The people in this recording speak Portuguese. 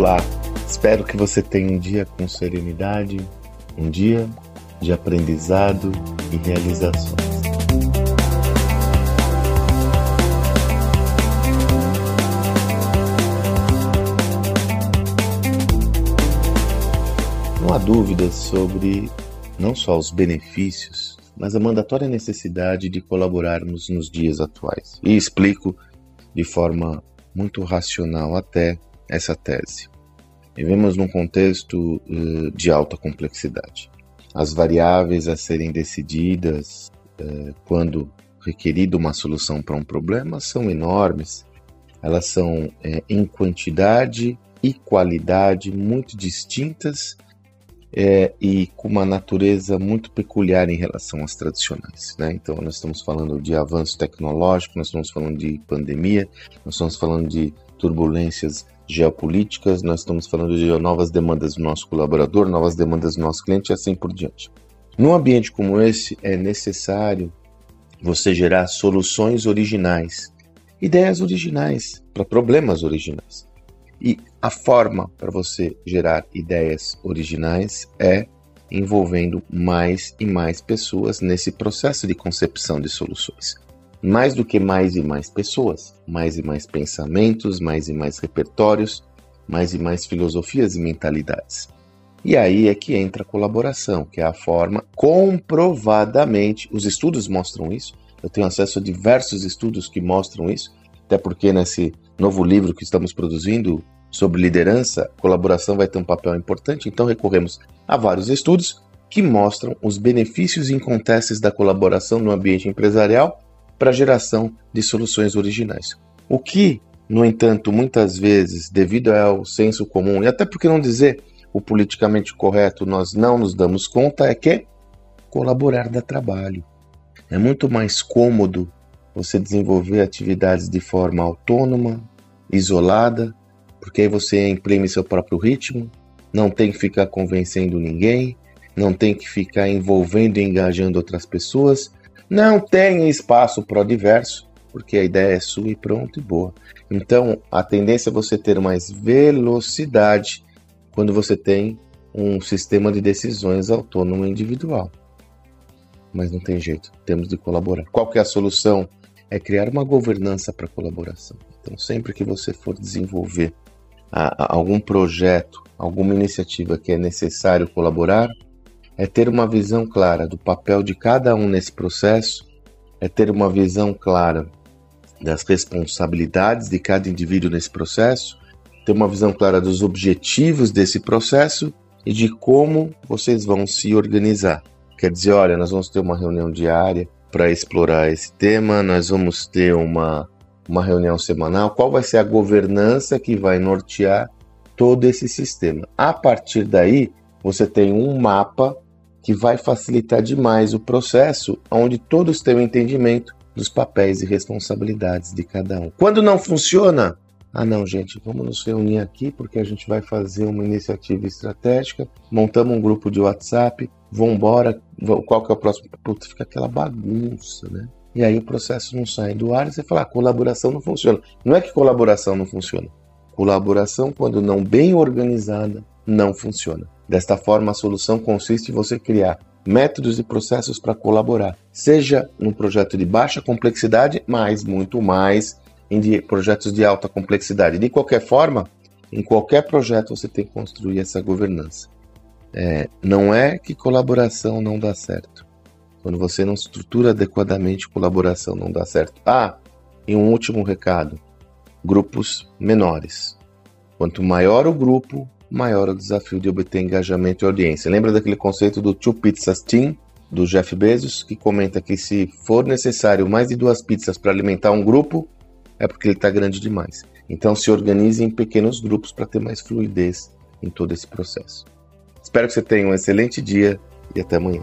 Olá, espero que você tenha um dia com serenidade, um dia de aprendizado e realizações. Não há dúvidas sobre não só os benefícios, mas a mandatória necessidade de colaborarmos nos dias atuais. E explico de forma muito racional até essa tese. Vivemos num contexto uh, de alta complexidade. As variáveis a serem decididas uh, quando requerido uma solução para um problema são enormes. Elas são uh, em quantidade e qualidade muito distintas é, e com uma natureza muito peculiar em relação às tradicionais. Né? Então, nós estamos falando de avanço tecnológico, nós estamos falando de pandemia, nós estamos falando de turbulências geopolíticas, nós estamos falando de novas demandas do nosso colaborador, novas demandas do nosso cliente e assim por diante. Num ambiente como esse, é necessário você gerar soluções originais, ideias originais para problemas originais. E a forma para você gerar ideias originais é envolvendo mais e mais pessoas nesse processo de concepção de soluções. Mais do que mais e mais pessoas, mais e mais pensamentos, mais e mais repertórios, mais e mais filosofias e mentalidades. E aí é que entra a colaboração, que é a forma comprovadamente, os estudos mostram isso. Eu tenho acesso a diversos estudos que mostram isso, até porque nesse novo livro que estamos produzindo sobre liderança, colaboração vai ter um papel importante, então recorremos a vários estudos que mostram os benefícios incontestes da colaboração no ambiente empresarial para a geração de soluções originais. O que, no entanto, muitas vezes, devido ao senso comum, e até porque não dizer o politicamente correto, nós não nos damos conta, é que colaborar dá trabalho. É muito mais cômodo você desenvolver atividades de forma autônoma, isolada, porque aí você imprime seu próprio ritmo, não tem que ficar convencendo ninguém, não tem que ficar envolvendo e engajando outras pessoas, não tem espaço para o diverso, porque a ideia é sua e pronto e boa. Então, a tendência é você ter mais velocidade quando você tem um sistema de decisões autônomo individual. Mas não tem jeito, temos de colaborar. Qual que é a solução? É criar uma governança para colaboração. Então, sempre que você for desenvolver a, a algum projeto, alguma iniciativa que é necessário colaborar, é ter uma visão clara do papel de cada um nesse processo, é ter uma visão clara das responsabilidades de cada indivíduo nesse processo, ter uma visão clara dos objetivos desse processo e de como vocês vão se organizar. Quer dizer, olha, nós vamos ter uma reunião diária para explorar esse tema, nós vamos ter uma uma reunião semanal, qual vai ser a governança que vai nortear todo esse sistema. A partir daí, você tem um mapa que vai facilitar demais o processo, onde todos têm o um entendimento dos papéis e responsabilidades de cada um. Quando não funciona, ah não, gente, vamos nos reunir aqui porque a gente vai fazer uma iniciativa estratégica, montamos um grupo de WhatsApp, vamos embora, qual que é o próximo? Putz, fica aquela bagunça, né? E aí o processo não sai do ar e você fala, ah, colaboração não funciona. Não é que colaboração não funciona. Colaboração, quando não bem organizada, não funciona. Desta forma, a solução consiste em você criar métodos e processos para colaborar, seja num projeto de baixa complexidade, mas muito mais em de projetos de alta complexidade. De qualquer forma, em qualquer projeto você tem que construir essa governança. É, não é que colaboração não dá certo. Quando você não estrutura adequadamente colaboração, não dá certo. Ah, e um último recado: grupos menores. Quanto maior o grupo, maior o desafio de obter engajamento e audiência. Lembra daquele conceito do Two Pizzas Team, do Jeff Bezos, que comenta que se for necessário mais de duas pizzas para alimentar um grupo, é porque ele está grande demais. Então se organize em pequenos grupos para ter mais fluidez em todo esse processo. Espero que você tenha um excelente dia e até amanhã.